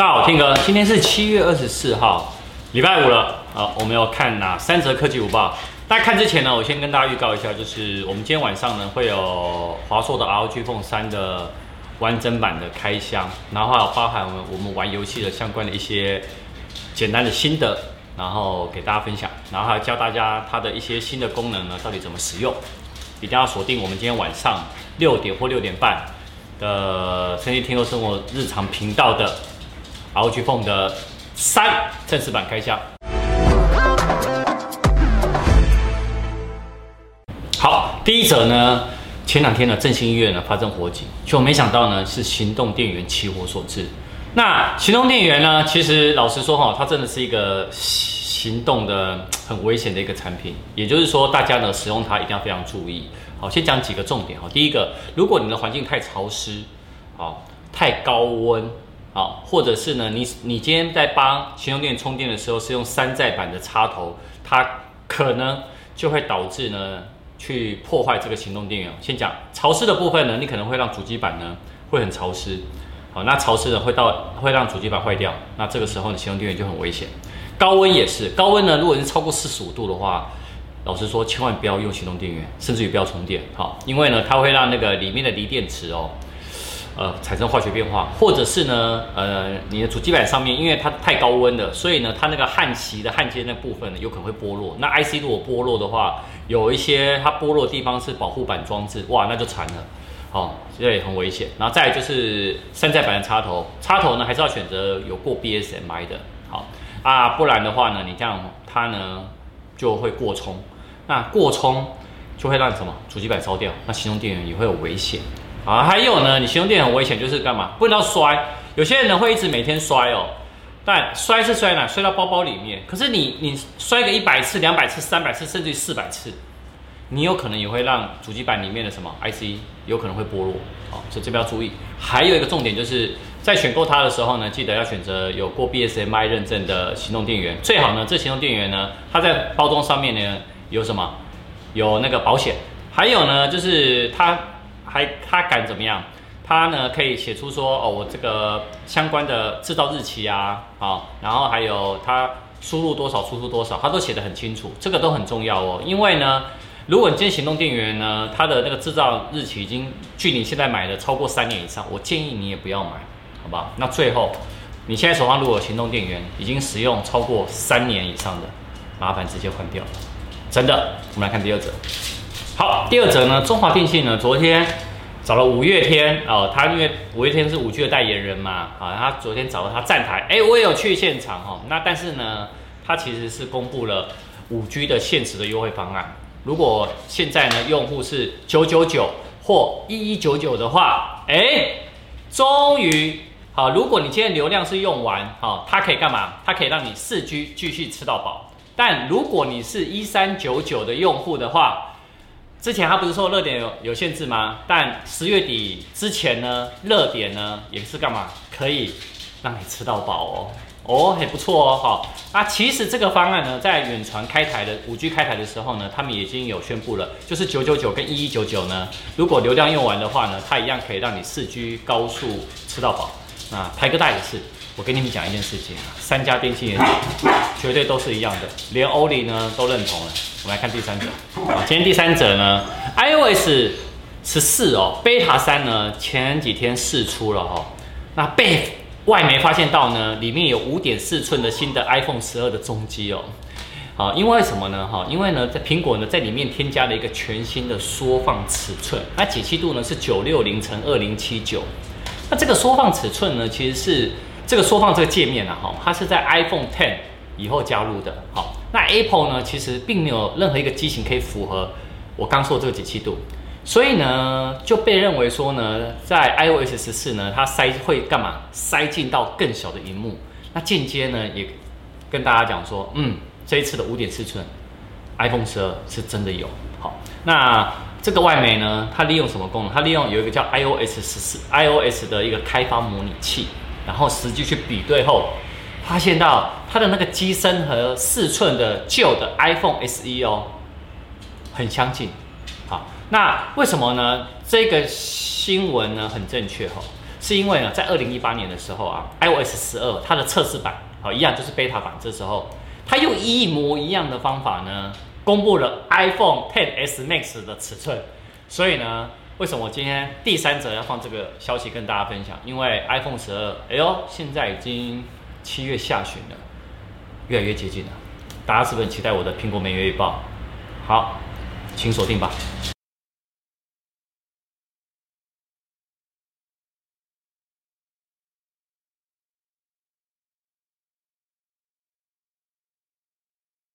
大家好，天哥，今天是七月二十四号，礼拜五了。好，我们要看哪三则科技午报。大家看之前呢，我先跟大家预告一下，就是我们今天晚上呢会有华硕的 ROG Phone 3的完整版的开箱，然后还有包含我们我们玩游戏的相关的一些简单的心得，然后给大家分享，然后还教大家它的一些新的功能呢到底怎么使用。一定要锁定我们今天晚上六点或六点半的《生意听说生活日常》频道的 ROG Phone 的三正式版开箱。好，第一则呢，前两天呢，振兴医院呢发生火警，就没想到呢是行动电源起火所致。那行动电源呢，其实老实说哈，它真的是一个行动的很危险的一个产品。也就是说，大家呢使用它一定要非常注意。好，先讲几个重点哈。第一个，如果你的环境太潮湿，好，太高温，好，或者是呢，你你今天在帮行动电源充电的时候是用山寨版的插头，它可能就会导致呢。去破坏这个行动电源。先讲潮湿的部分呢，你可能会让主机板呢会很潮湿，好，那潮湿呢会到会让主机板坏掉，那这个时候呢行动电源就很危险。高温也是，高温呢如果是超过四十五度的话，老实说千万不要用行动电源，甚至于不要充电，好，因为呢它会让那个里面的锂电池哦，呃产生化学变化，或者是呢呃你的主机板上面因为它太高温了，所以呢它那个焊锡的焊接那部分呢有可能会剥落，那 IC 如果剥落的话。有一些它剥落的地方是保护板装置，哇，那就惨了，哦，这也很危险。然后再就是山寨版的插头，插头呢还是要选择有过 BSMI 的，好啊，不然的话呢，你这样它呢就会过充，那过充就会让什么？主机板烧掉，那行动电源也会有危险。啊。还有呢，你行动电源很危险，就是干嘛？不能摔，有些人呢会一直每天摔哦。但摔是摔哪？摔到包包里面。可是你你摔个一百次、两百次、三百次，甚至于四百次，你有可能也会让主机板里面的什么 IC 有可能会剥落。好，所以这边要注意。还有一个重点就是在选购它的时候呢，记得要选择有过 BSMI 认证的行动电源。最好呢，这行动电源呢，它在包装上面呢有什么？有那个保险。还有呢，就是它还他敢怎么样？他呢可以写出说哦，我这个相关的制造日期啊，好，然后还有他输入多少，输出多少，他都写得很清楚，这个都很重要哦。因为呢，如果你今天行动电源呢，它的那个制造日期已经距你现在买的超过三年以上，我建议你也不要买，好吧？那最后，你现在手上如果行动电源已经使用超过三年以上的，麻烦直接换掉。真的，我们来看第二则。好，第二则呢，中华电信呢，昨天。找了五月天哦，他因为五月天是五 G 的代言人嘛，啊，他昨天找了他站台，哎，我也有去现场哦。那但是呢，他其实是公布了五 G 的限时的优惠方案。如果现在呢，用户是九九九或一一九九的话，哎，终于好。如果你今天流量是用完，好，它可以干嘛？它可以让你四 G 继续吃到饱。但如果你是一三九九的用户的话，之前他不是说热点有有限制吗？但十月底之前呢，热点呢也是干嘛？可以让你吃到饱哦，哦，还不错哦，好。那其实这个方案呢，在远传开台的五 G 开台的时候呢，他们已经有宣布了，就是九九九跟一一九九呢，如果流量用完的话呢，它一样可以让你四 G 高速吃到饱。那台哥大也是。我跟你们讲一件事情啊，三家电信也绝对都是一样的，连欧力呢都认同了。我们来看第三者，啊，今天第三者呢，iOS 十四哦，Beta 三呢前几天试出了哈，那被外媒发现到呢，里面有五点四寸的新的 iPhone 十二的中机哦，好，因为什么呢？哈，因为呢，在苹果呢在里面添加了一个全新的缩放尺寸，那解析度呢是九六零乘二零七九，那这个缩放尺寸呢其实是。这个缩放这个界面啊，哈，它是在 iPhone X 以后加入的。好，那 Apple 呢，其实并没有任何一个机型可以符合我刚说的这个解析度，所以呢，就被认为说呢，在 iOS 十四呢，它塞会干嘛？塞进到更小的萤幕。那间接呢，也跟大家讲说，嗯，这一次的五点四寸 iPhone 十二是真的有。好，那这个外媒呢，它利用什么功能？它利用有一个叫 iOS 十四 iOS 的一个开发模拟器。然后实际去比对后，发现到它的那个机身和四寸的旧的 iPhone SE 哦，很相近。好，那为什么呢？这个新闻呢很正确哦。是因为呢，在二零一八年的时候啊，iOS 十二它的测试版，好一样就是 beta 版，这时候它用一模一样的方法呢，公布了 iPhone 10s Max 的尺寸。所以呢，为什么我今天第三者要放这个消息跟大家分享？因为 iPhone 十二，哎呦，现在已经七月下旬了，越来越接近了。大家是不是很期待我的苹果每月预报？好，请锁定吧。